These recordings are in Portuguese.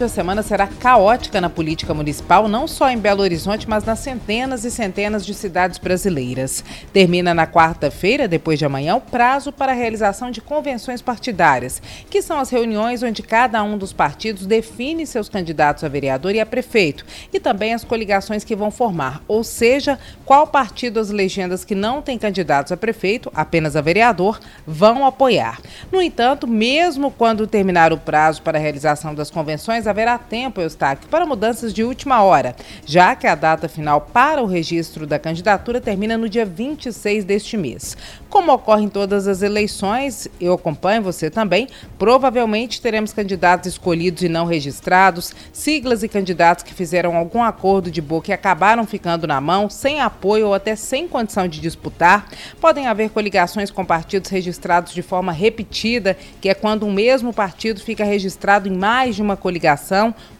A semana será caótica na política municipal, não só em Belo Horizonte, mas nas centenas e centenas de cidades brasileiras. Termina na quarta-feira, depois de amanhã, o prazo para a realização de convenções partidárias, que são as reuniões onde cada um dos partidos define seus candidatos a vereador e a prefeito, e também as coligações que vão formar, ou seja, qual partido as legendas que não têm candidatos a prefeito, apenas a vereador, vão apoiar. No entanto, mesmo quando terminar o prazo para a realização das convenções, mas haverá tempo, Eustáquio, para mudanças de última hora, já que a data final para o registro da candidatura termina no dia 26 deste mês. Como ocorre em todas as eleições, eu acompanho você também, provavelmente teremos candidatos escolhidos e não registrados, siglas e candidatos que fizeram algum acordo de boca e acabaram ficando na mão, sem apoio ou até sem condição de disputar. Podem haver coligações com partidos registrados de forma repetida, que é quando um mesmo partido fica registrado em mais de uma coligação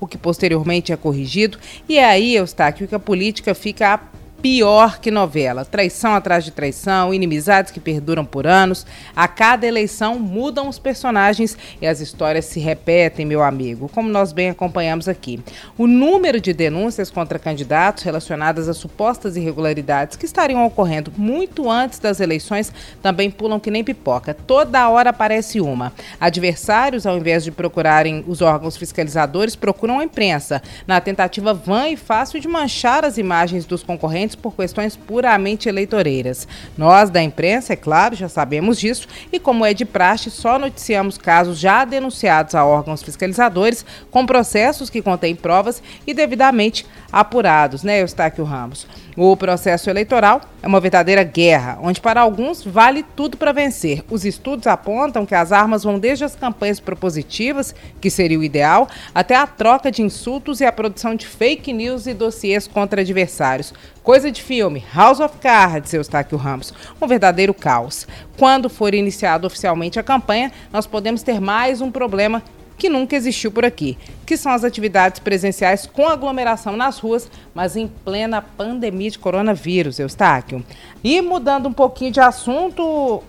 o que posteriormente é corrigido, e é aí, Eustáquio, que a política fica pior que novela. Traição atrás de traição, inimizades que perduram por anos. A cada eleição mudam os personagens e as histórias se repetem, meu amigo, como nós bem acompanhamos aqui. O número de denúncias contra candidatos relacionadas a supostas irregularidades que estariam ocorrendo muito antes das eleições também pulam que nem pipoca. Toda hora aparece uma. Adversários, ao invés de procurarem os órgãos fiscalizadores, procuram a imprensa, na tentativa vã e fácil de manchar as imagens dos concorrentes por questões puramente eleitoreiras. Nós, da imprensa, é claro, já sabemos disso e, como é de praxe, só noticiamos casos já denunciados a órgãos fiscalizadores com processos que contêm provas e devidamente apurados, né, Eustáquio Ramos? O processo eleitoral é uma verdadeira guerra, onde para alguns vale tudo para vencer. Os estudos apontam que as armas vão desde as campanhas propositivas, que seria o ideal, até a troca de insultos e a produção de fake news e dossiês contra adversários. Coisa de filme, House of Cards, Eustáquio Ramos. Um verdadeiro caos. Quando for iniciada oficialmente a campanha, nós podemos ter mais um problema que nunca existiu por aqui, que são as atividades presenciais com aglomeração nas ruas, mas em plena pandemia de coronavírus, Eustáquio. E mudando um pouquinho de assunto,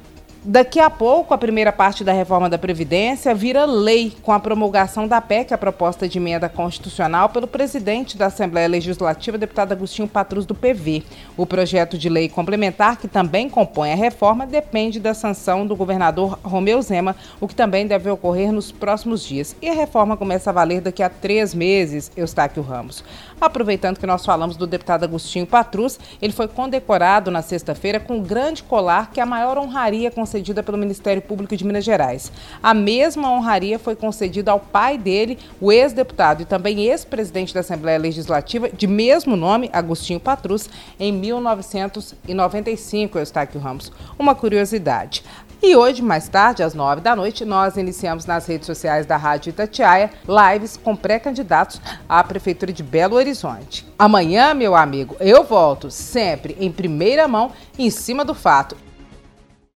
Daqui a pouco, a primeira parte da reforma da Previdência vira lei com a promulgação da PEC, a proposta de emenda constitucional, pelo presidente da Assembleia Legislativa, deputado Agostinho Patrus, do PV. O projeto de lei complementar, que também compõe a reforma, depende da sanção do governador Romeu Zema, o que também deve ocorrer nos próximos dias. E a reforma começa a valer daqui a três meses, Eustáquio Ramos. Aproveitando que nós falamos do deputado Agostinho Patrus, ele foi condecorado na sexta-feira com o grande colar, que é a maior honraria concedida concedida pelo Ministério Público de Minas Gerais. A mesma honraria foi concedida ao pai dele, o ex-deputado e também ex-presidente da Assembleia Legislativa, de mesmo nome, Agostinho Patrus, em 1995, Eustáquio Ramos. Uma curiosidade. E hoje, mais tarde, às nove da noite, nós iniciamos nas redes sociais da Rádio Itatiaia lives com pré-candidatos à Prefeitura de Belo Horizonte. Amanhã, meu amigo, eu volto sempre em primeira mão, em cima do fato.